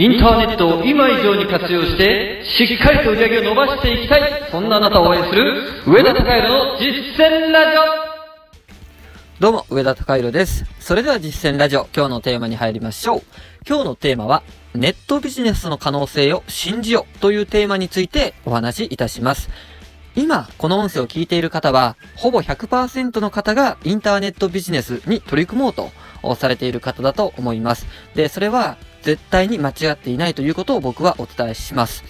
インターネットを今以上に活用して、しっかりと売り上げを伸ばしていきたい、そんなあなたを応援する、上田隆弘の実践ラジオどうも、上田隆弘です。それでは実践ラジオ、今日のテーマに入りましょう。今日のテーマは、ネットビジネスの可能性を信じようというテーマについてお話しいたします。今、この音声を聞いている方は、ほぼ100%の方がインターネットビジネスに取り組もうとされている方だと思います。で、それは絶対に間違っていないということを僕はお伝えします。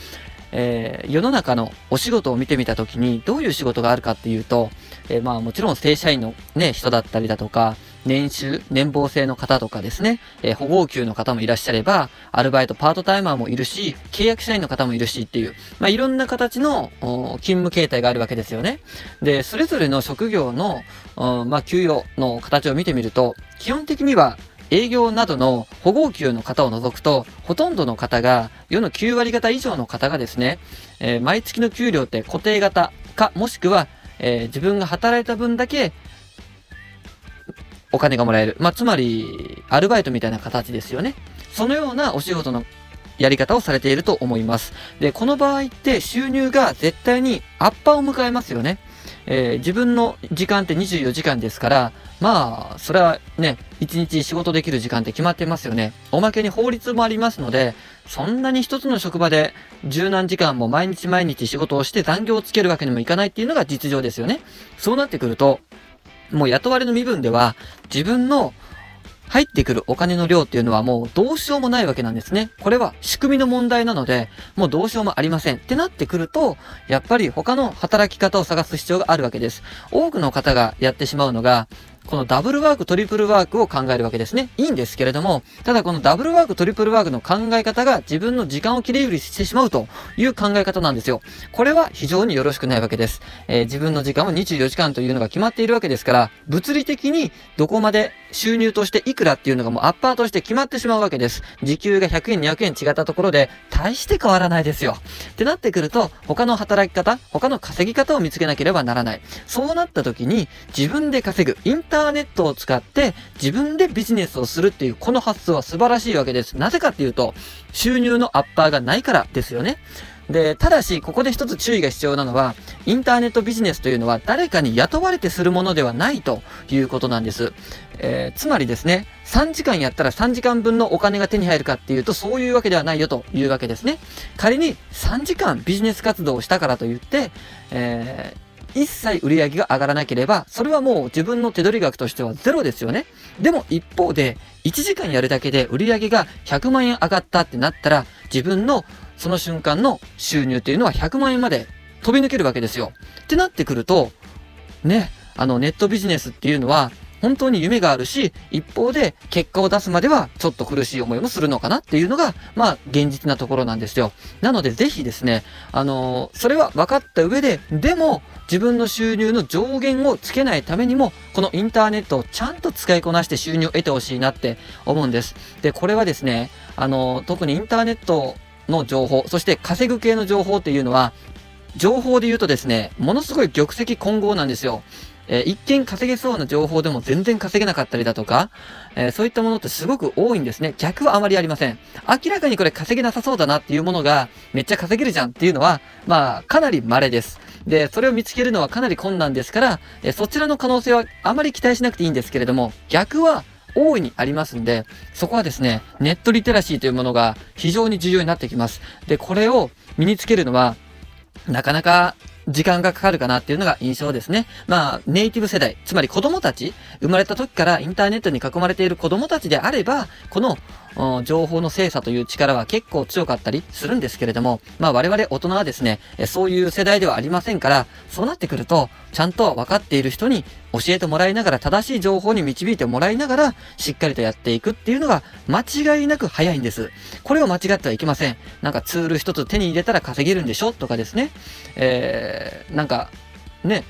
えー世の中のお仕事を見てみたときにどういう仕事があるかっていうと、えーまあもちろん正社員のね、人だったりだとか、年収、年俸制の方とかですね、えー保護給の方もいらっしゃれば、アルバイト、パートタイマーもいるし、契約社員の方もいるしっていう、まあいろんな形の勤務形態があるわけですよね。で、それぞれの職業の、まあ給与の形を見てみると、基本的には営業などの保護給の方を除くと、ほとんどの方が、世の9割方以上の方がですね、えー毎月の給料って固定型か、もしくは、えー自分が働いた分だけ、お金がもらえる。まあ、つまり、アルバイトみたいな形ですよね。そのようなお仕事のやり方をされていると思います。で、この場合って収入が絶対にアッパーを迎えますよね。えー自分の時間って24時間ですから、まあ、それはね、1日仕事できる時間って決まってますよね。おまけに法律もありますので、そんなに一つの職場で十何時間も毎日毎日仕事をして残業をつけるわけにもいかないっていうのが実情ですよね。そうなってくると、もう雇われの身分では自分の入ってくるお金の量っていうのはもうどうしようもないわけなんですね。これは仕組みの問題なので、もうどうしようもありません。ってなってくると、やっぱり他の働き方を探す必要があるわけです。多くの方がやってしまうのが、このダブルワーク、トリプルワークを考えるわけですね。いいんですけれども、ただこのダブルワーク、トリプルワークの考え方が自分の時間を切り売りしてしまうという考え方なんですよ。これは非常によろしくないわけです。えー自分の時間は24時間というのが決まっているわけですから、物理的にどこまで収入としていくらっていうのがもうアッパーとして決まってしまうわけです。時給が100円、200円違ったところで、大して変わらないですよ。ってなってくると、他の働き方、他の稼ぎ方を見つけなければならない。そうなった時に、自分で稼ぐ、インターネットを使って、自分でビジネスをするっていう、この発想は素晴らしいわけです。なぜかっていうと、収入のアッパーがないからですよね。で、ただし、ここで一つ注意が必要なのは、インターネットビジネスというのは誰かに雇われてするものではないということなんです。えーつまりですね、3時間やったら3時間分のお金が手に入るかっていうと、そういうわけではないよというわけですね。仮に3時間ビジネス活動をしたからといって、えー一切売り上げが上がらなければ、それはもう自分の手取り額としてはゼロですよね。でも一方で、1時間やるだけで売り上げが100万円上がったってなったら、自分のその瞬間の収入っていうのは100万円まで飛び抜けるわけですよ。ってなってくると、ね、あのネットビジネスっていうのは、本当に夢があるし、一方で結果を出すまではちょっと苦しい思いもするのかなっていうのが、まあ現実なところなんですよ。なのでぜひですね、あのーそれは分かった上で、でも自分の収入の上限をつけないためにも、このインターネットをちゃんと使いこなして収入を得てほしいなって思うんです。で、これはですね、あのー特にインターネットの情報、そして稼ぐ系の情報っていうのは、情報で言うとですね、ものすごい玉石混合なんですよ。えー一見稼げそうな情報でも全然稼げなかったりだとか、えーそういったものってすごく多いんですね。逆はあまりありません。明らかにこれ稼げなさそうだなっていうものがめっちゃ稼げるじゃんっていうのは、まあ、かなり稀です。で、それを見つけるのはかなり困難ですから、えーそちらの可能性はあまり期待しなくていいんですけれども、逆は大いにありますんで、そこはですね、ネットリテラシーというものが非常に重要になってきます。で、これを身につけるのは、なかなか時間がかかるかなっていうのが印象ですね。まあ、ネイティブ世代、つまり子供たち、生まれた時からインターネットに囲まれている子供たちであれば、この情報の精査という力は結構強かったりするんですけれども、まあ我々大人はですね、そういう世代ではありませんから、そうなってくると、ちゃんと分かっている人に教えてもらいながら、正しい情報に導いてもらいながら、しっかりとやっていくっていうのが間違いなく早いんです。これを間違ってはいけません。なんかツール一つ手に入れたら稼げるんでしょとかですね。えー、なんか、ね、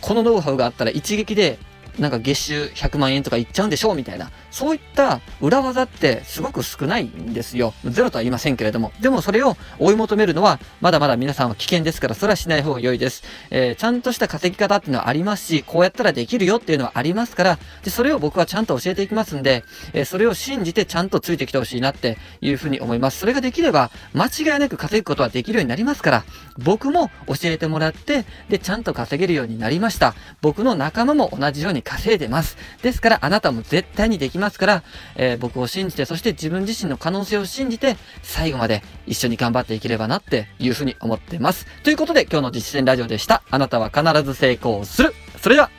このノウハウがあったら一撃でなんか月収100万円とかいっちゃうんでしょうみたいな。そういった裏技ってすごく少ないんですよ。ゼロとは言いませんけれども。でもそれを追い求めるのは、まだまだ皆さんは危険ですから、それはしない方が良いです。えー、ちゃんとした稼ぎ方っていうのはありますし、こうやったらできるよっていうのはありますから、で、それを僕はちゃんと教えていきますんで、えー、それを信じてちゃんとついてきてほしいなっていうふうに思います。それができれば、間違いなく稼ぐことはできるようになりますから、僕も教えてもらって、で、ちゃんと稼げるようになりました。僕の仲間も同じように稼いでます。ですから、あなたも絶対にできますから、えー、僕を信じて、そして自分自身の可能性を信じて、最後まで一緒に頑張っていければなっていうふうに思ってます。ということで、今日の実践ラジオでした。あなたは必ず成功する。それでは、